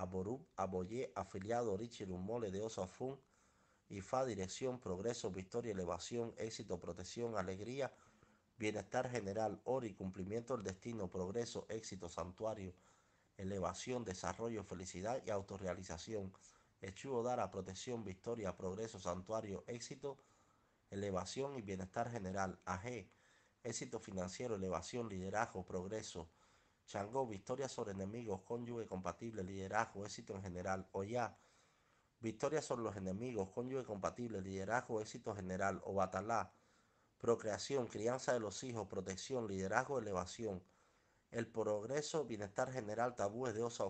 Aborub, Aboyé, afiliado, Richard Mole de Osafun, IFA, dirección, progreso, victoria, elevación, éxito, protección, alegría, bienestar general, ori, cumplimiento del destino, progreso, éxito, santuario, elevación, desarrollo, felicidad y autorrealización. Echuo Dara, protección, victoria, progreso, santuario, éxito, elevación y bienestar general. AG, éxito financiero, elevación, liderazgo, progreso. Changó, victoria sobre enemigos, cónyuge compatible, liderazgo, éxito en general. Oya, victoria sobre los enemigos, cónyuge compatible, liderazgo, éxito general. O Batalá, procreación, crianza de los hijos, protección, liderazgo, elevación. El progreso, bienestar general, tabúes de osa